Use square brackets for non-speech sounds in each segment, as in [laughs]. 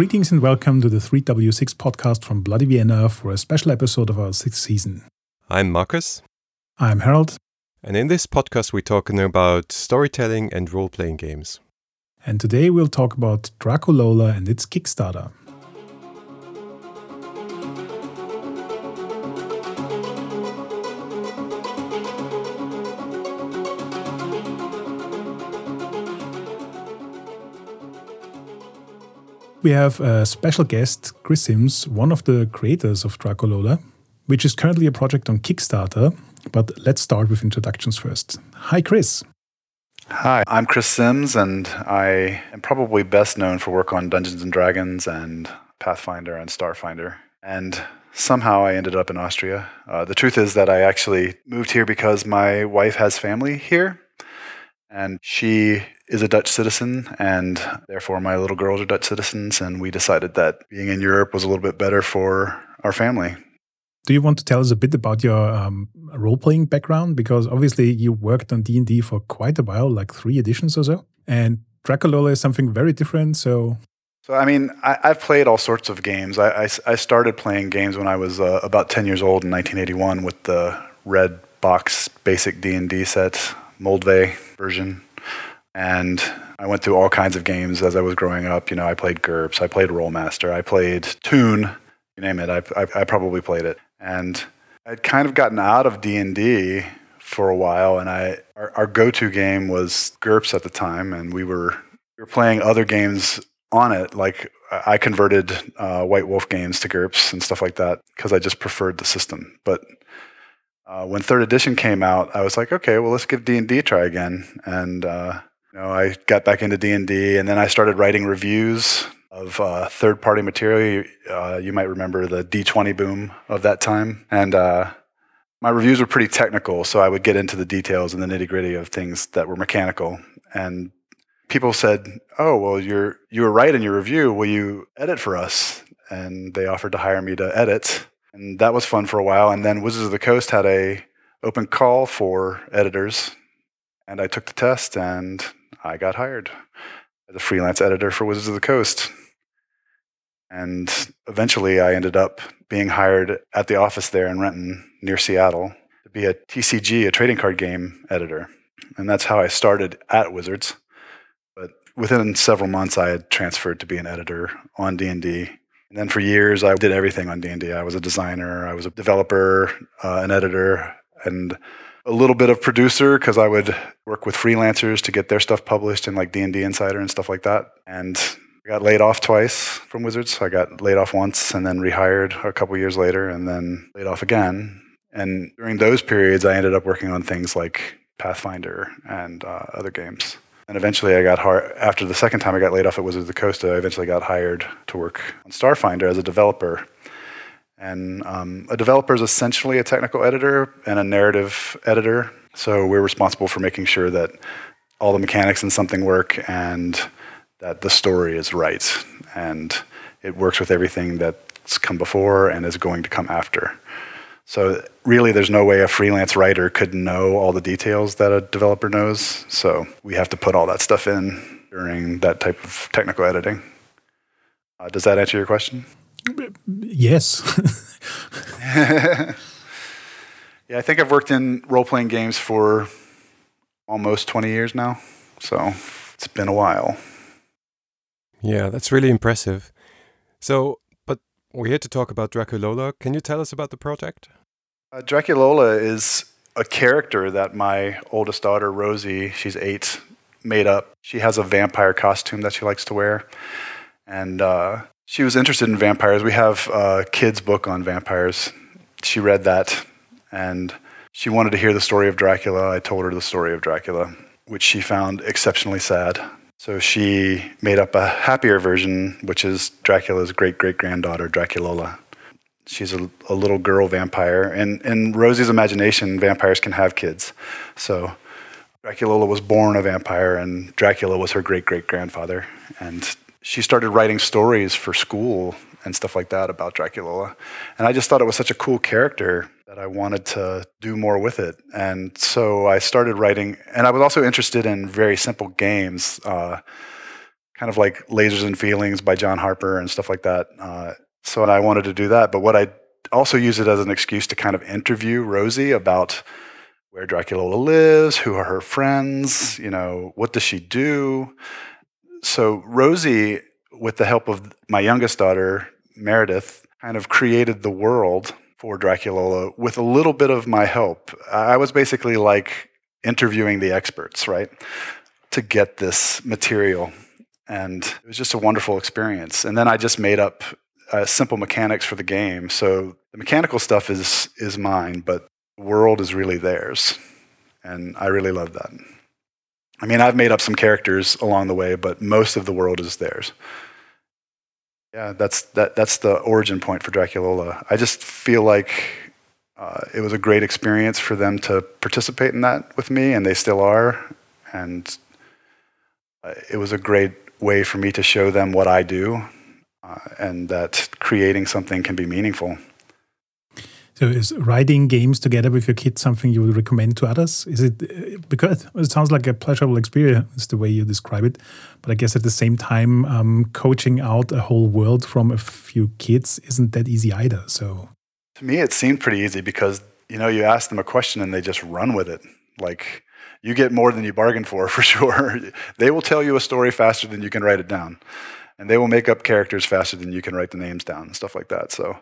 Greetings and welcome to the 3W6 podcast from Bloody Vienna for a special episode of our sixth season. I'm Marcus. I'm Harold. And in this podcast, we're talking about storytelling and role playing games. And today we'll talk about Dracolola and its Kickstarter. We have a special guest, Chris Sims, one of the creators of Dracolola, which is currently a project on Kickstarter. But let's start with introductions first. Hi, Chris. Hi, I'm Chris Sims, and I am probably best known for work on Dungeons and Dragons and Pathfinder and Starfinder. And somehow I ended up in Austria. Uh, the truth is that I actually moved here because my wife has family here, and she is a Dutch citizen, and therefore my little girls are Dutch citizens. And we decided that being in Europe was a little bit better for our family. Do you want to tell us a bit about your um, role-playing background? Because obviously you worked on D and D for quite a while, like three editions or so, and Dracolola is something very different. So, so I mean, I, have played all sorts of games. I, I, I, started playing games when I was uh, about ten years old in 1981 with the red box basic D and D set, Moldvay version and I went through all kinds of games as I was growing up. You know, I played GURPS, I played Rolemaster, I played Toon, you name it. I, I, I probably played it, and I'd kind of gotten out of D and D for a while, and I our, our go-to game was GURPS at the time, and we were we were playing other games on it. Like I converted uh, White Wolf games to GURPS and stuff like that because I just preferred the system. But uh, when third edition came out, I was like, okay, well, let's give D and D a try again, and uh, you know, I got back into D and D, and then I started writing reviews of uh, third-party material. Uh, you might remember the D20 boom of that time, and uh, my reviews were pretty technical, so I would get into the details and the nitty-gritty of things that were mechanical. And people said, "Oh, well, you're you were right in your review. Will you edit for us?" And they offered to hire me to edit, and that was fun for a while. And then Wizards of the Coast had a open call for editors, and I took the test and I got hired as a freelance editor for Wizards of the Coast. And eventually I ended up being hired at the office there in Renton near Seattle to be a TCG, a trading card game editor. And that's how I started at Wizards. But within several months I had transferred to be an editor on D&D. And then for years I did everything on D&D. I was a designer, I was a developer, uh, an editor, and a little bit of producer because I would work with freelancers to get their stuff published in like D&D Insider and stuff like that. And I got laid off twice from Wizards. I got laid off once and then rehired a couple years later and then laid off again. And during those periods, I ended up working on things like Pathfinder and uh, other games. And eventually, I got hired. After the second time I got laid off at Wizards of the Coast, I eventually got hired to work on Starfinder as a developer and um, a developer is essentially a technical editor and a narrative editor. So we're responsible for making sure that all the mechanics in something work and that the story is right and it works with everything that's come before and is going to come after. So really, there's no way a freelance writer could know all the details that a developer knows. So we have to put all that stuff in during that type of technical editing. Uh, does that answer your question? Yes. [laughs] yeah, I think I've worked in role playing games for almost 20 years now. So it's been a while. Yeah, that's really impressive. So, but we're here to talk about Dracolola. Can you tell us about the project? Uh, Dracolola is a character that my oldest daughter, Rosie, she's eight, made up. She has a vampire costume that she likes to wear. And uh, she was interested in vampires. We have a kids' book on vampires. She read that and she wanted to hear the story of Dracula. I told her the story of Dracula, which she found exceptionally sad. So she made up a happier version, which is Dracula's great great granddaughter, Dracolola. She's a, a, little girl vampire. And in Rosie's imagination, vampires can have kids. So Dracolola was born a vampire, and Dracula was her great great grandfather. And she started writing stories for school and stuff like that about Dracolola. And I just thought it was such a cool character that I wanted to do more with it. And so I started writing, and I was also interested in very simple games, uh, kind of like Lasers and Feelings by John Harper and stuff like that. Uh, so I wanted to do that. But what I also use it as an excuse to kind of interview Rosie about where Dracolola lives, who are her friends, you know, what does she do. So Rosie, with the help of my youngest daughter, Meredith, kind of created the world for Dracolola with a little bit of my help. I was basically like interviewing the experts, right, to get this material. And it was just a wonderful experience. And then I just made up uh, simple mechanics for the game. So the mechanical stuff is is mine, but the world is really theirs, and I really love that. I mean, I've made up some characters along the way, but most of the world is theirs. Yeah, that's that. That's the origin point for Dracolola. I just feel like uh, it was a great experience for them to participate in that with me, and they still are. And uh, it was a great way for me to show them what I do uh, and that creating something can be meaningful. So, is writing games together with your kids something you would recommend to others? Is it uh, because it sounds like a pleasurable experience the way you describe it, but I guess at the same time, um, coaching out a whole world from a few kids isn't that easy either. So, to me, it seemed pretty easy because you know you ask them a question and they just run with it. Like you get more than you bargained for, [laughs] for sure. they will tell you a story faster than you can write it down and they will make up characters faster than you can write the names down and stuff like that. So,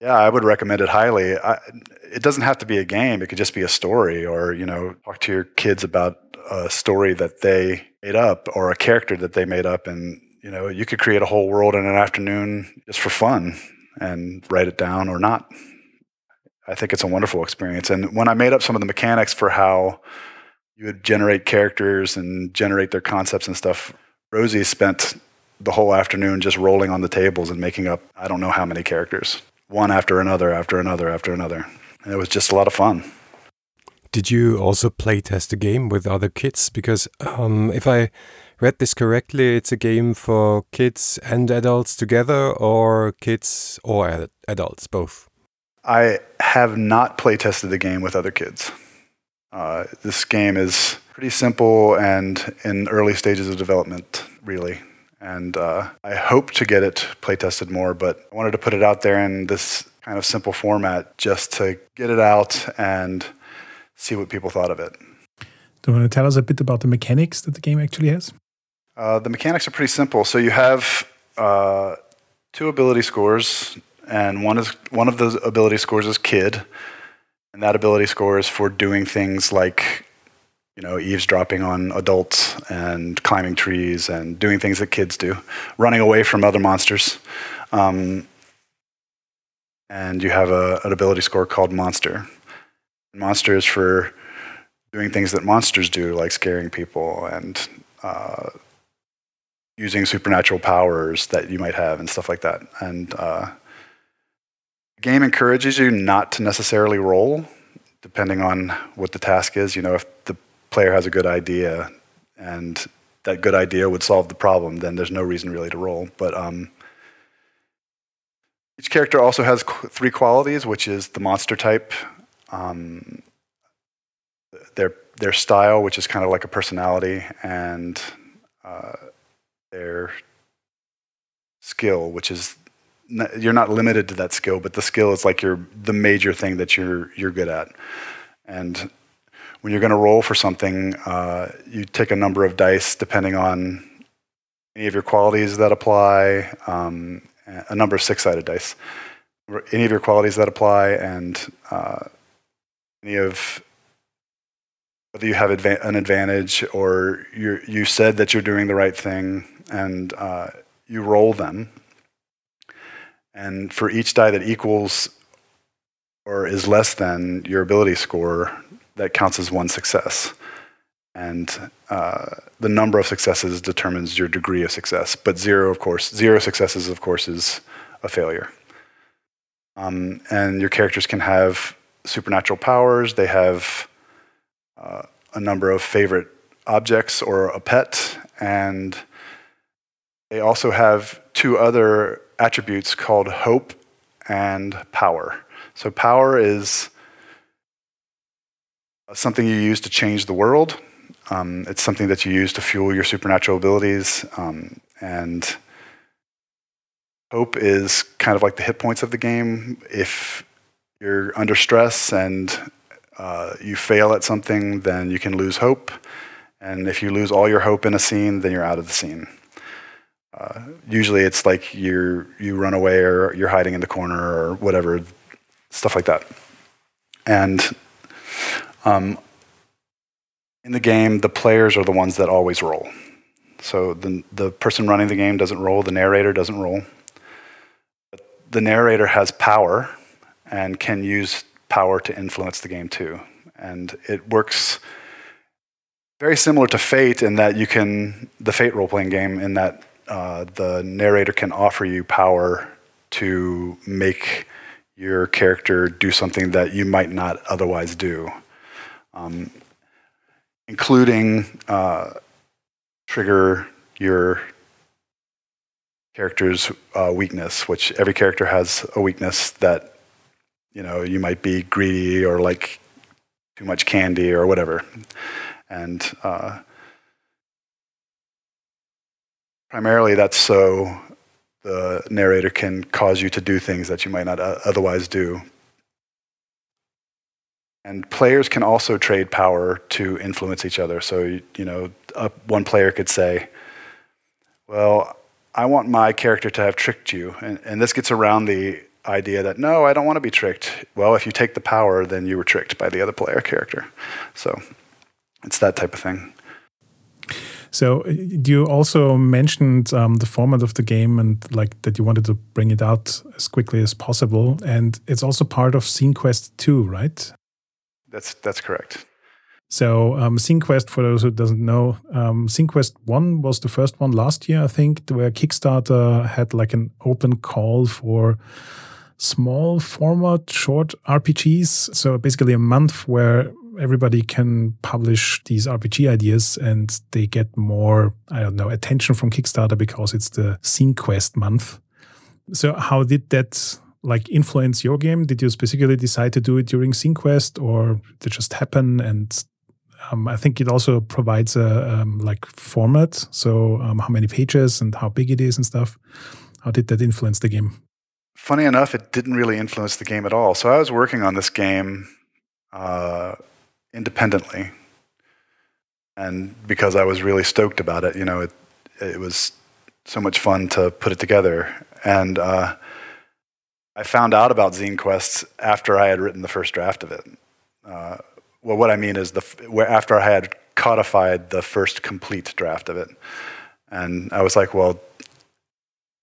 yeah, I would recommend it highly. I, it doesn't have to be a game; it could just be a story, or you know, talk to your kids about a story that they made up or a character that they made up, and you know, you could create a whole world in an afternoon just for fun and write it down or not. I think it's a wonderful experience. And when I made up some of the mechanics for how you would generate characters and generate their concepts and stuff, Rosie spent the whole afternoon just rolling on the tables and making up I don't know how many characters, one after another, after another, after another. And it was just a lot of fun. Did you also play test the game with other kids? Because um, if I read this correctly, it's a game for kids and adults together, or kids or ad adults, both. I have not play tested the game with other kids. Uh, this game is pretty simple and in early stages of development, really and uh, I hope to get it play tested more, but I wanted to put it out there in this kind of simple format just to get it out and see what people thought of it. Do you want to tell us a bit about the mechanics that the game actually has? Uh, the mechanics are pretty simple. So you have uh, two ability scores, and one is one of those ability scores is Kid, and that ability score is for doing things like you know, eavesdropping on adults and climbing trees and doing things that kids do, running away from other monsters. Um, and you have a, an ability score called Monster. Monster is for doing things that monsters do, like scaring people and uh, using supernatural powers that you might have and stuff like that. And uh, the game encourages you not to necessarily roll, depending on what the task is. You know, if the player has a good idea and that good idea would solve the problem, then there's no reason really to roll. But um, each character also has qu- three qualities, which is the monster type, um, their their style, which is kind of like a personality, and uh, their skill, which is you're not limited to that skill, but the skill is like your the major thing that you're you're good at, and when you're going to roll for something, uh, you take a number of dice depending on any of your qualities that apply, um, a number of six sided dice, any of your qualities that apply, and uh, any of whether you have adva- an advantage or you you said that you're doing the right thing, and uh, you roll them. And for each die that equals or is less than your ability score, that counts as one success. And uh, the number of successes determines your degree of success. But zero, of course, zero successes, of course, is a failure. Um, and your characters can have supernatural powers. They have uh, a number of favorite objects or a pet. And they also have two other attributes called hope and power. So, power is something you use to change the world. Um, it's something that you use to fuel your supernatural abilities. Um, and hope is kind of like the hit points of the game. If you're under stress and uh, you fail at something, then you can lose hope. And if you lose all your hope in a scene, then you're out of the scene. Uh, usually it's like you you run away or you're hiding in the corner or whatever, stuff like that. And um, in the game, the players are the ones that always roll. So the, the person running the game doesn't roll, the narrator doesn't roll. But the narrator has power and can use power to influence the game too. And it works very similar to Fate in that you can, the Fate role playing game, in that uh, the narrator can offer you power to make your character do something that you might not otherwise do, um, including uh, trigger your character's uh, weakness, which every character has a weakness that you know you might be greedy or like too much candy or whatever, and uh, primarily that's so the narrator can cause you to do things that you might not otherwise do. And players can also trade power to influence each other. So, you know, one player could say, Well, I want my character to have tricked you. And, and this gets around the idea that, no, I don't want to be tricked. Well, if you take the power, then you were tricked by the other player character. So it's that type of thing. So you also mentioned um, the format of the game and like that you wanted to bring it out as quickly as possible, and it's also part of ZineQuest 2, right? That's that's correct. So um, for those who doesn't know, um, One was the first one last year, I think, where Kickstarter had like an open call for small format short RPGs. So basically a month where everybody can publish these RPG ideas and they get more, I don't know, attention from Kickstarter because it's the Zine Quest month. So how did that like influence your game? Did you specifically decide to do it during Zine Quest or did it just happen? And um, I think it also provides a um, like format. So um, how many pages and how big it is and stuff. How did that influence the game? Funny enough, it didn't really influence the game at all. So I was working on this game uh, independently. And because I was really stoked about it, you know, it, it was so much fun to put it together. And uh, I found out about Zine Quests after I had written the first draft of it. Uh, well, what I mean is the after I had codified the first complete draft of it, and I was like, well,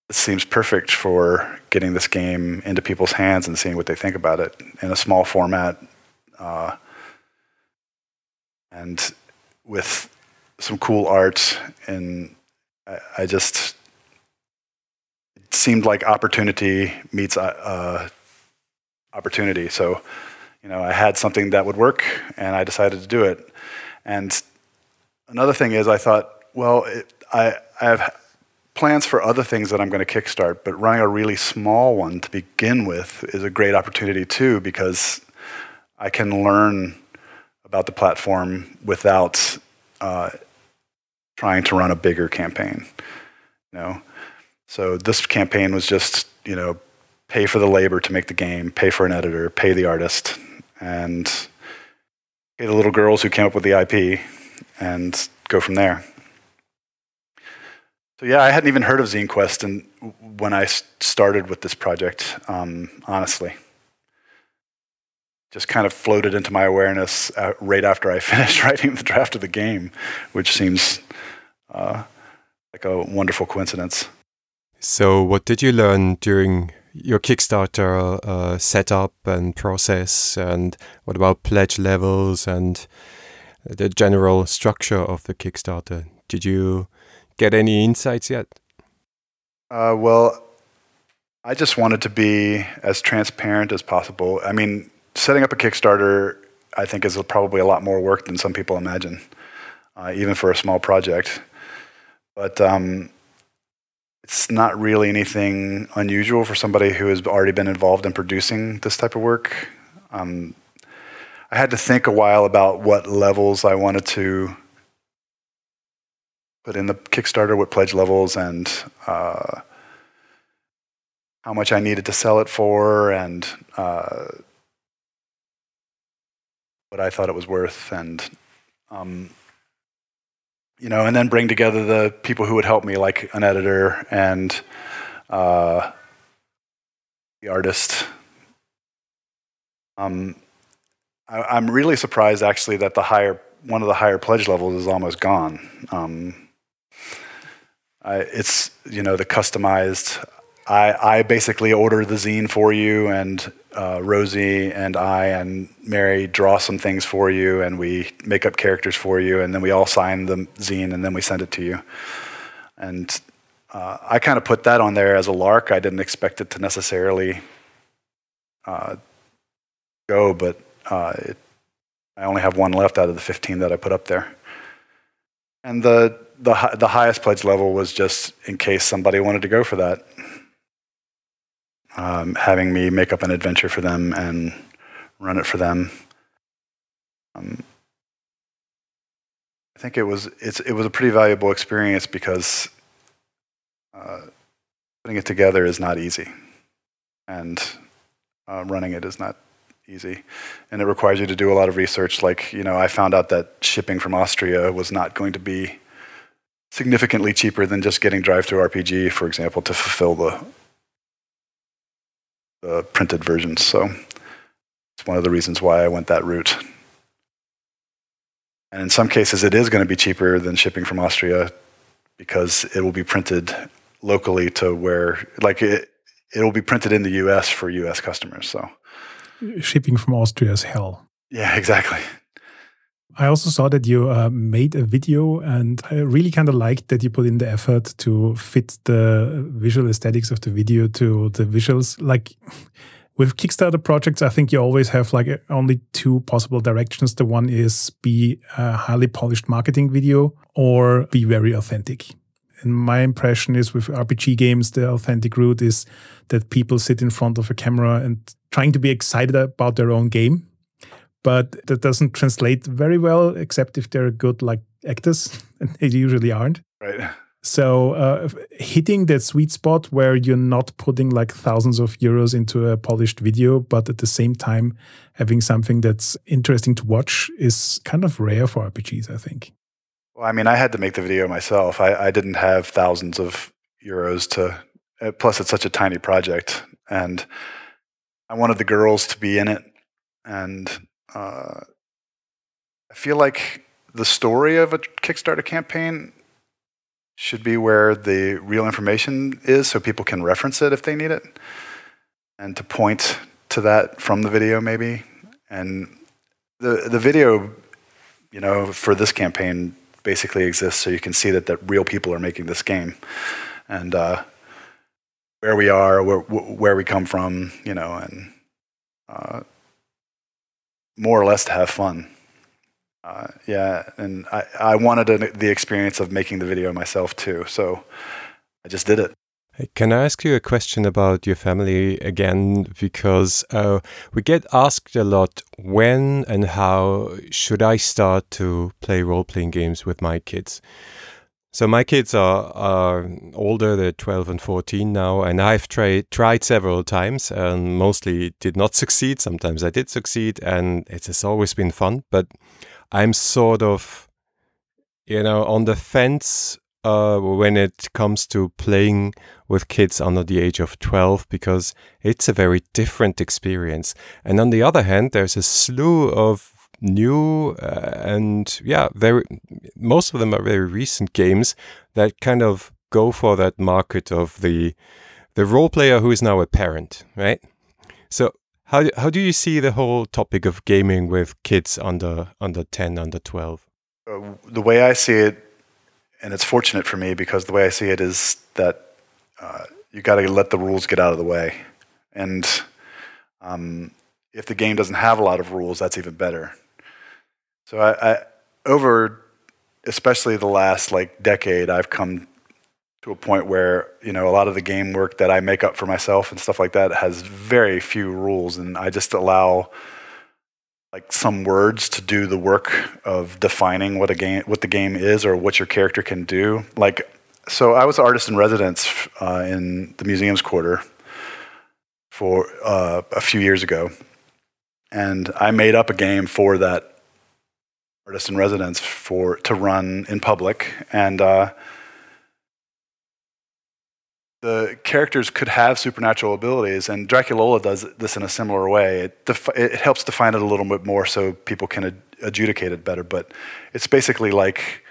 this seems perfect for getting this game into people's hands and seeing what they think about it in a small format. Uh, and with some cool art and I, I just it seemed like opportunity meets uh, uh, opportunity so you know i had something that would work and i decided to do it and another thing is i thought well it, I, I have plans for other things that i'm going to kickstart but running a really small one to begin with is a great opportunity too because i can learn about the platform without uh, trying to run a bigger campaign. You know, so this campaign was just you know pay for the labor to make the game, pay for an editor, pay the artist, and pay the little girls who came up with the IP, and go from there. So yeah, I hadn't even heard of ZineQuest and when I started with this project, um, honestly just kind of floated into my awareness uh, right after I [laughs] finished writing the draft of the game, which seems uh, like a wonderful coincidence. So, what did you learn during your Kickstarter uh, setup and process? And what about pledge levels and the general structure of the Kickstarter? Did you get any insights yet? Uh, well, I just wanted to be as transparent as possible. I mean, setting up a Kickstarter, I think, is probably a lot more work than some people imagine, uh, even for a small project. But um, it's not really anything unusual for somebody who has already been involved in producing this type of work. Um, I had to think a while about what levels I wanted to put in the Kickstarter what pledge levels and uh, how much I needed to sell it for and uh, what I thought it was worth and um, you know and then bring together the people who would help me like an editor and uh, the artist um, I, am really surprised actually that the higher one of the higher pledge levels is almost gone. Um, I, it's you know the customized. I I basically order the zine for you, and uh, Rosie and I and Mary draw some things for you, and we make up characters for you, and then we all sign the zine, and then we send it to you. And uh, I kind of put that on there as a lark. I didn't expect it to necessarily uh, go, but uh, it, I only have one left out of the 15 that I put up there. And the, the, the highest pledge level was just in case somebody wanted to go for that. Um, having me make up an adventure for them and run it for them. Um, I think it was it was a pretty valuable experience because uh, putting it together is not easy, and uh, running it is not easy. And it requires you to do a lot of research. Like, you know, I found out that shipping from Austria was not going to be significantly cheaper than just getting DriveThruRPG, for example, to fulfill the, the printed versions. So it's one of the reasons why I went that route. And in some cases, it is going to be cheaper than shipping from Austria because it will be printed locally to where, like, it, it will be printed in the US for US customers. So shipping from Austria is hell. Yeah, [laughs] exactly. I also saw that you uh, made a video, and I really kind of liked that you put in the effort to fit the visual aesthetics of the video to the visuals. Like with Kickstarter projects, I think you always have like only two possible directions. The one is be a highly polished marketing video or be very authentic. And my impression is with RPG games, the authentic route is that people sit in front of a camera and trying to be excited about their own game. But that doesn't translate very well, except if they're good like actors, [laughs] and they usually aren't. Right. So uh, hitting that sweet spot where you're not putting like thousands of euros into a polished video, but at the same time having something that's interesting to watch is kind of rare for RPGs, I think. Well, I mean, I had to make the video myself. I, I didn't have thousands of euros to. Uh, plus, it's such a tiny project, and I wanted the girls to be in it, and uh, I feel like the story of a Kickstarter campaign should be where the real information is, so people can reference it if they need it, and to point to that from the video, maybe. And the the video, you know, for this campaign basically exists so you can see that, that real people are making this game and uh, where we are, where, where we come from, you know, and uh, more or less to have fun. Uh, yeah, and I, I wanted a, the experience of making the video myself too, so I just did it. Can I ask you a question about your family again? Because uh, we get asked a lot when and how should I start to play role playing games with my kids? So my kids are, are older, they're 12 and 14 now, and I've tried tried several times and mostly did not succeed. Sometimes I did succeed, and it has always been fun, but I'm sort of, you know, on the fence uh, when it comes to playing with kids under the age of 12 because it's a very different experience. And on the other hand, there's a slew of new uh, and yeah, very most of them are very recent games that kind of go for that market of the the role player who is now a parent, right? So how how do you see the whole topic of gaming with kids under under 10, under 12? Uh, the way I see it and it's fortunate for me because the way I see it is that uh, you got to let the rules get out of the way, and um, if the game doesn't have a lot of rules, that's even better. So I, I, over, especially the last like decade, I've come to a point where you know a lot of the game work that I make up for myself and stuff like that has very few rules, and I just allow like some words to do the work of defining what a game what the game is or what your character can do. Like so I was artist in residence uh, in the museum's quarter for uh, a few years ago, and I made up a game for that artist in residence for to run in public, and uh, the characters could have supernatural abilities, and Dracolola does this in a similar way. It, defi- it helps define it a little bit more so people can ad- adjudicate it better. But it's basically like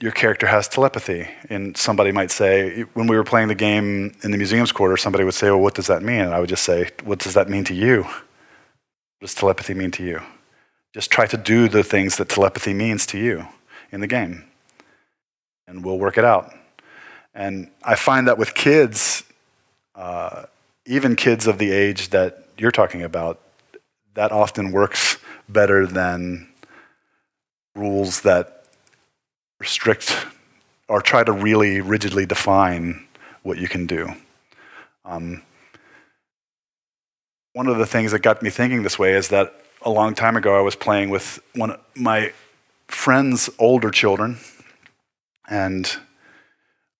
your character has telepathy, and somebody might say, when we were playing the game in the museum's quarter, somebody would say, "Well, what does that mean?" And I would just say, "What does that mean to you? What does telepathy mean to you?" Just try to do the things that telepathy means to you in the game, and we'll work it out. And I find that with kids, uh, even kids of the age that you're talking about, that often works better than rules that restrict or try to really rigidly define what you can do. Um, one of the things that got me thinking this way is that a long time ago I was playing with one of my friend's older children, and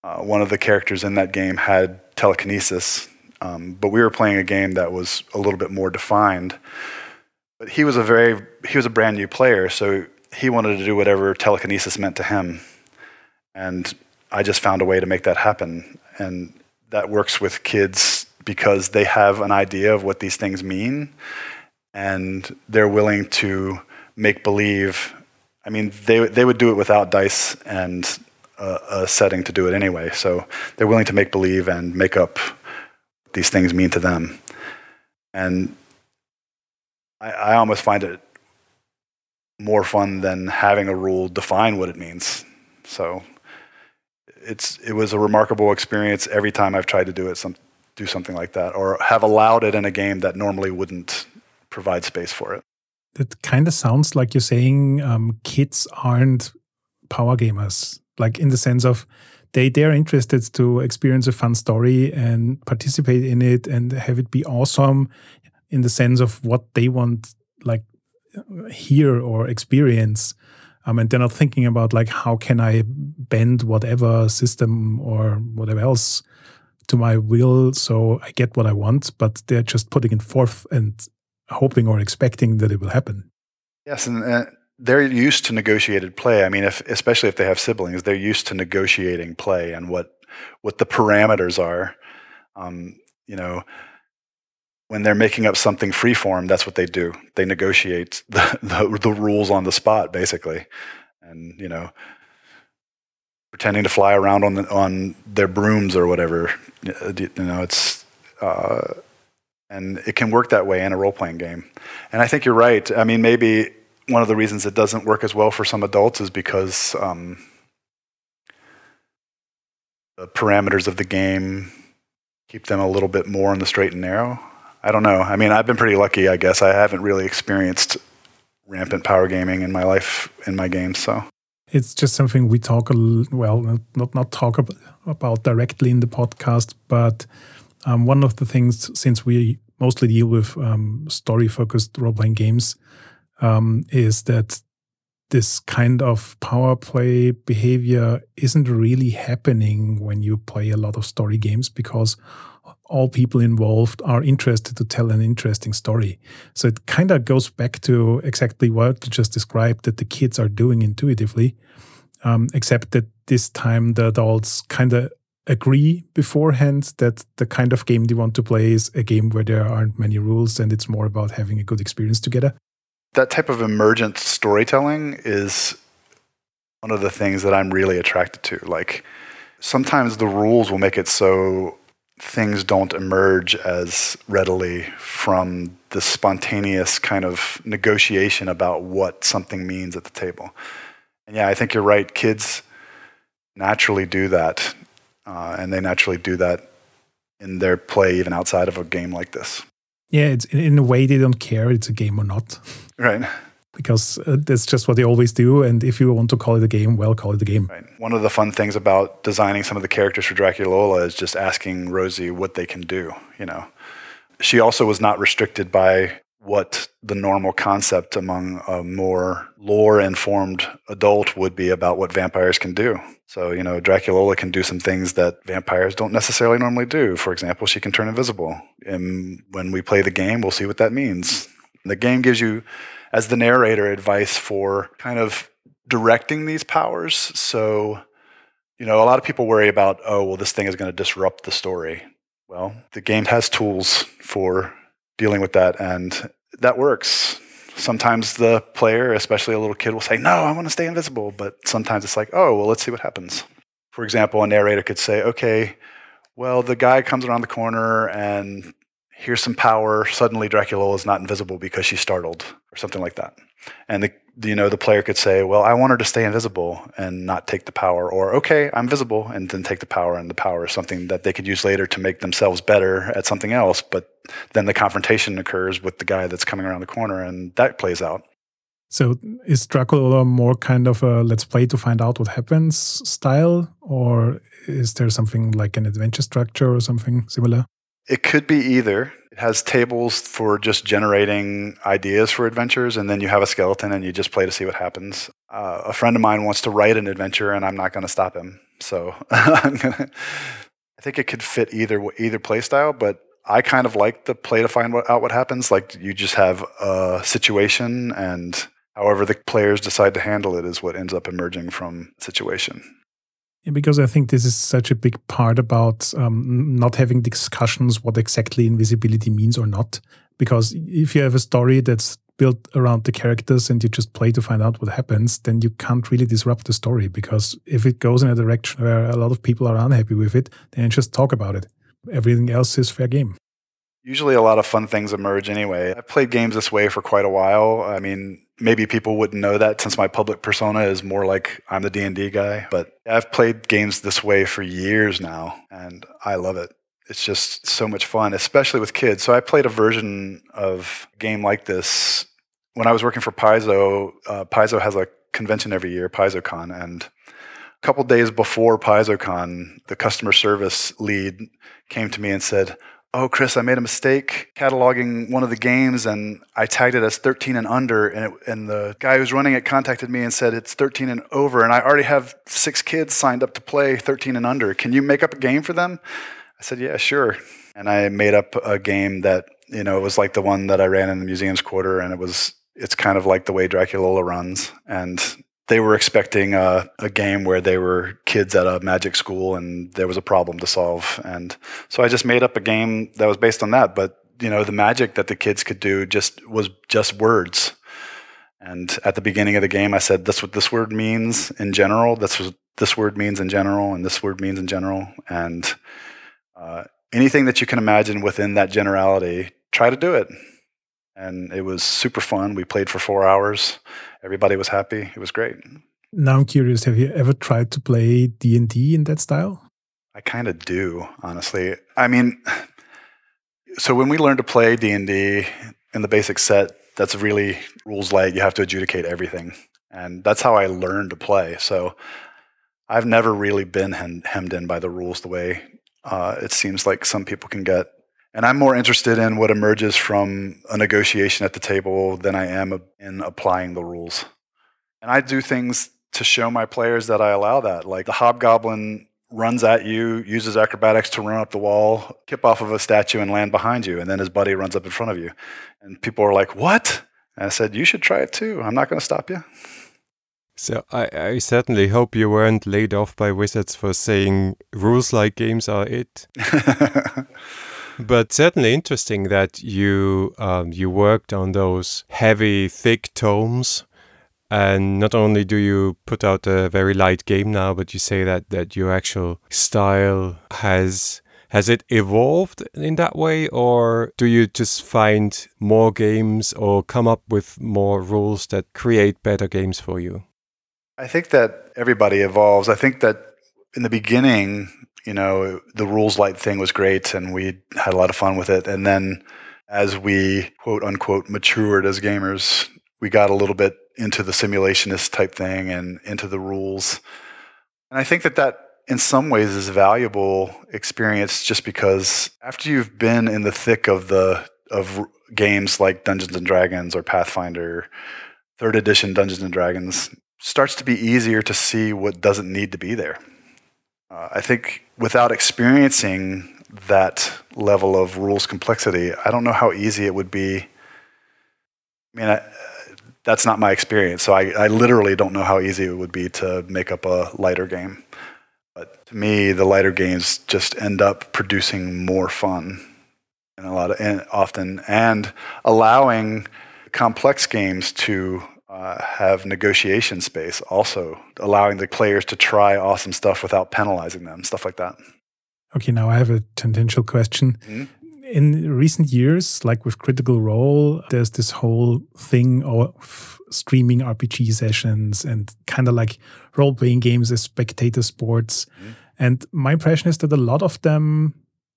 uh, one of the characters in that game had telekinesis, um, but we were playing a game that was a little bit more defined. But he was a very he was a brand new player, so he wanted to do whatever telekinesis meant to him, and I just found a way to make that happen, and that works with kids because they have an idea of what these things mean, and they're willing to make believe. I mean, they they would do it without dice and a, a setting to do it anyway. So they're willing to make believe and make up what these things mean to them. And I, I almost find it more fun than having a rule define what it means. So it's it was a remarkable experience every time I've tried to do it some do something like that or have allowed it in a game that normally wouldn't provide space for it. It kind of sounds like you're saying um, kids aren't power gamers like in the sense of they they're interested to experience a fun story and participate in it and have it be awesome in the sense of what they want like hear or experience um, and they're not thinking about like how can i bend whatever system or whatever else to my will so i get what i want but they're just putting it forth and hoping or expecting that it will happen yes and uh, they're used to negotiated play. I mean, if, especially if they have siblings, they're used to negotiating play and what what the parameters are. Um, you know, when they're making up something freeform, that's what they do. They negotiate [laughs] the, the, the rules on the spot, basically, and you know, pretending to fly around on the, on their brooms or whatever. You know, it's. Uh, and it can work that way in a role playing game. And I think you're right. I mean, maybe one of the reasons it doesn't work as well for some adults is because um, the parameters of the game keep them a little bit more on the straight and narrow. I don't know. I mean, I've been pretty lucky, I guess. I haven't really experienced rampant power gaming in my life in my games, so it's just something we talk well, not not talk about directly in the podcast, but um, one of the things since we mostly deal with um, story focused role playing games um, is that this kind of power play behavior isn't really happening when you play a lot of story games because all people involved are interested to tell an interesting story. So it kind of goes back to exactly what you just described that the kids are doing intuitively, um, except that this time the adults kind of agree beforehand that the kind of game they want to play is a game where there aren't many rules and it's more about having a good experience together that type of emergent storytelling is one of the things that I'm really attracted to. Like sometimes the rules will make it so things don't emerge as readily from the spontaneous kind of negotiation about what something means at the table. And yeah, I think you're right. Kids naturally do that, uh, and they naturally do that in their play, even outside of a game like this. Yeah, it's in a way they don't care it's a game or not. Right. Because uh, that's just what they always do. And if you want to call it a game, well, call it a game. Right. One of the fun things about designing some of the characters for Dracolola is just asking Rosie what they can do. You know, she also was not restricted by what the normal concept among a more lore informed adult would be about what vampires can do. So, you know, Dracolola can do some things that vampires don't necessarily normally do. For example, she can turn invisible. And when we play the game, we'll see what that means. The game gives you, as the narrator, advice for kind of directing these powers. So, you know, a lot of people worry about, oh, well, this thing is going to disrupt the story. Well, the game has tools for dealing with that, and that works. Sometimes the player, especially a little kid, will say, No, I want to stay invisible. But sometimes it's like, Oh, well, let's see what happens. For example, a narrator could say, Okay, well, the guy comes around the corner and here's some power. Suddenly, Dracolola is not invisible because she's startled, or something like that. And the, you know, the player could say, "Well, I want her to stay invisible and not take the power," or "Okay, I'm visible and then take the power." And the power is something that they could use later to make themselves better at something else. But then the confrontation occurs with the guy that's coming around the corner, and that plays out. So is Dracolola more kind of a let's play to find out what happens style, or is there something like an adventure structure or something similar? It could be either. It has tables for just generating ideas for adventures, and then you have a skeleton and you just play to see what happens. Uh, a friend of mine wants to write an adventure, and I'm not going to stop him. So I'm [laughs] gonna. I think it could fit either either play style, but I kind of like the play to find out what happens. Like you just have a situation, and however the players decide to handle it is what ends up emerging from situation because I think this is such a big part about um, not having discussions what exactly invisibility means or not. Because if you have a story that's built around the characters and you just play to find out what happens, then you can't really disrupt the story. Because if it goes in a direction where a lot of people are unhappy with it, then just talk about it. Everything else is fair game. Usually, a lot of fun things emerge anyway. I've played games this way for quite a while. I mean, maybe people wouldn't know that since my public persona is more like I'm the D&D guy, but I've played games this way for years now and I love it. It's just so much fun, especially with kids. So I played a version of a game like this when I was working for Paizo. Uh, Paizo has a convention every year, PaizoCon, and a couple days before PaizoCon, the customer service lead came to me and said, oh, Chris, I made a mistake cataloging one of the games and I tagged it as 13 and under. And, it, and the guy who's running it contacted me and said it's 13 and over. And I already have six kids signed up to play 13 and under. Can you make up a game for them? I said, yeah, sure. And I made up a game that, you know, it was like the one that I ran in the museum's quarter. And it was, it's kind of like the way Dracolola runs. And they were expecting a, a, game where they were kids at a magic school and there was a problem to solve. And so I just made up a game that was based on that. But, you know, the magic that the kids could do just was just words. And at the beginning of the game, I said, that's what this word means in general. That's what this word means in general. And this word means in general. And uh, anything that you can imagine within that generality, try to do it and it was super fun. We played for four hours. Everybody was happy. It was great. Now I'm curious. Have you ever tried to play D and D in that style? I kind of do, honestly. I mean, so when we learned to play D and D in the basic set, that's really rules light. You have to adjudicate everything, and that's how I learned to play. So I've never really been hemmed in by the rules the way uh, it seems like some people can get. And I'm more interested in what emerges from a negotiation at the table than I am in applying the rules. And I do things to show my players that I allow that. Like the hobgoblin runs at you, uses acrobatics to run up the wall, kip off of a statue, and land behind you. And then his buddy runs up in front of you. And people are like, What? And I said, You should try it too. I'm not going to stop you. So I, I certainly hope you weren't laid off by Wizards for saying rules like games are it. [laughs] but certainly interesting that you um, you worked on those heavy, thick tomes. And not only do you put out a very light game now, but you say that, that your actual style has has it evolved in that way, or do you just find more games or come up with more rules that create better games for you? I think that everybody evolves. I think that in the beginning, you know, the rules light thing was great and we had a lot of fun with it. And then as we quote unquote matured as gamers, we got a little bit into the simulationist type thing and into the rules. And I think that that in some ways is a valuable experience just because after you've been in the thick of the of games like Dungeons and Dragons or Pathfinder, third edition Dungeons and Dragons, starts to be easier to see what doesn't need to be there. Uh, I think without experiencing that level of rules complexity, I don't know how easy it would be. I mean, I, that's not my experience, so I, I literally don't know how easy it would be to make up a lighter game. But to me, the lighter games just end up producing more fun and a lot of and often and allowing complex games to uh, have negotiation space also allowing the players to try awesome stuff without penalizing them stuff like that okay now i have a tangential question mm-hmm. in recent years like with critical role there's this whole thing of streaming rpg sessions and kind of like role-playing games as spectator sports mm-hmm. and my impression is that a lot of them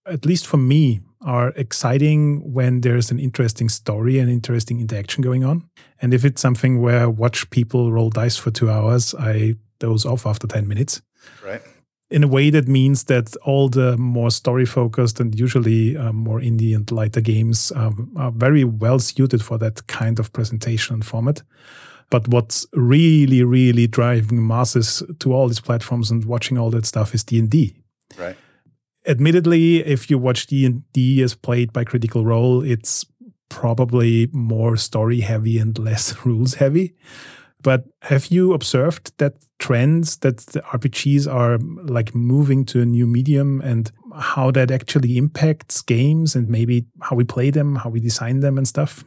at least for me are exciting when there's an interesting story and interesting interaction going on. And if it's something where I watch people roll dice for two hours, I doze off after 10 minutes. Right. In a way that means that all the more story focused and usually um, more indie and lighter games um, are very well suited for that kind of presentation and format. But what's really, really driving masses to all these platforms and watching all that stuff is D&D. Right admittedly, if you watch D and D as played by Critical Role, it's probably more story heavy and less [laughs] rules heavy. But have you observed that trends that the RPGs are like moving to a new medium and how that actually impacts games and maybe how we play them, how we design them and stuff?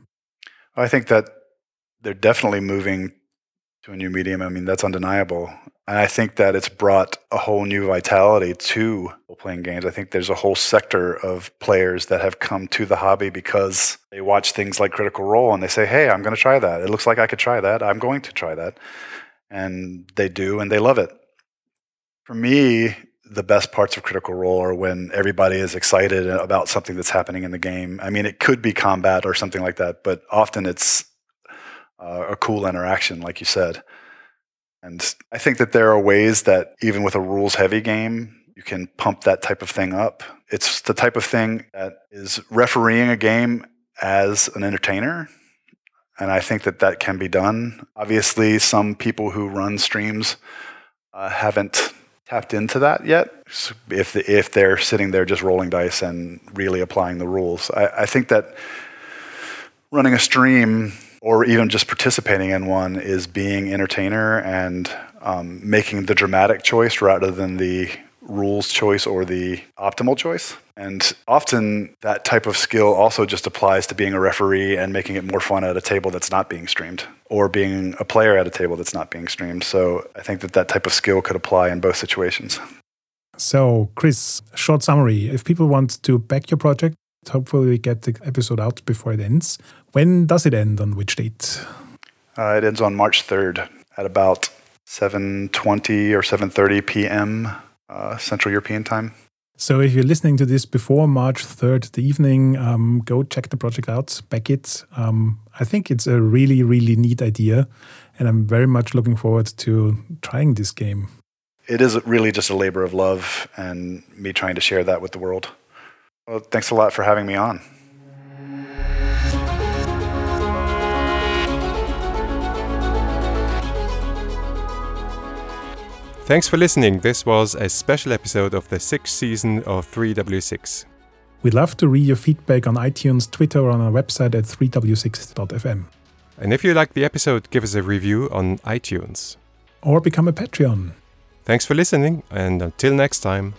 I think that they're definitely moving to a new medium. I mean, that's undeniable. And I think that it's brought a whole new vitality to playing games. I think there's a whole sector of players that have come to the hobby because they watch things like Critical Role and they say, hey, I'm going to try that. It looks like I could try that. I'm going to try that. And they do, and they love it. For me, the best parts of Critical Role are when everybody is excited about something that's happening in the game. I mean, it could be combat or something like that, but often it's uh, a cool interaction, like you said. And I think that there are ways that even with a rules heavy game, you can pump that type of thing up. It's the type of thing that is refereeing a game as an entertainer. And I think that that can be done. Obviously, some people who run streams uh, haven't tapped into that yet. If, the, if they're sitting there just rolling dice and really applying the rules, I, I think that running a stream or even just participating in one is being entertainer and um, making the dramatic choice rather than the rules choice or the optimal choice. And often that type of skill also just applies to being a referee and making it more fun at a table that's not being streamed or being a player at a table that's not being streamed. So I think that that type of skill could apply in both situations. So, Chris, short summary. If people want to back your project, hopefully we get the episode out before it ends. When does it end? On which date? Uh, it ends on March 3rd at about 7:20 or 7:30 p.m. Uh, Central European time. So if you're listening to this before March 3rd, the evening, um, go check the project out, back it. Um, I think it's a really, really neat idea. And I'm very much looking forward to trying this game. It is really just a labor of love and me trying to share that with the world. Well, thanks a lot for having me on. Thanks for listening. This was a special episode of the sixth season of 3W6. We'd love to read your feedback on iTunes, Twitter, or on our website at 3w6.fm. And if you liked the episode, give us a review on iTunes. Or become a Patreon. Thanks for listening, and until next time.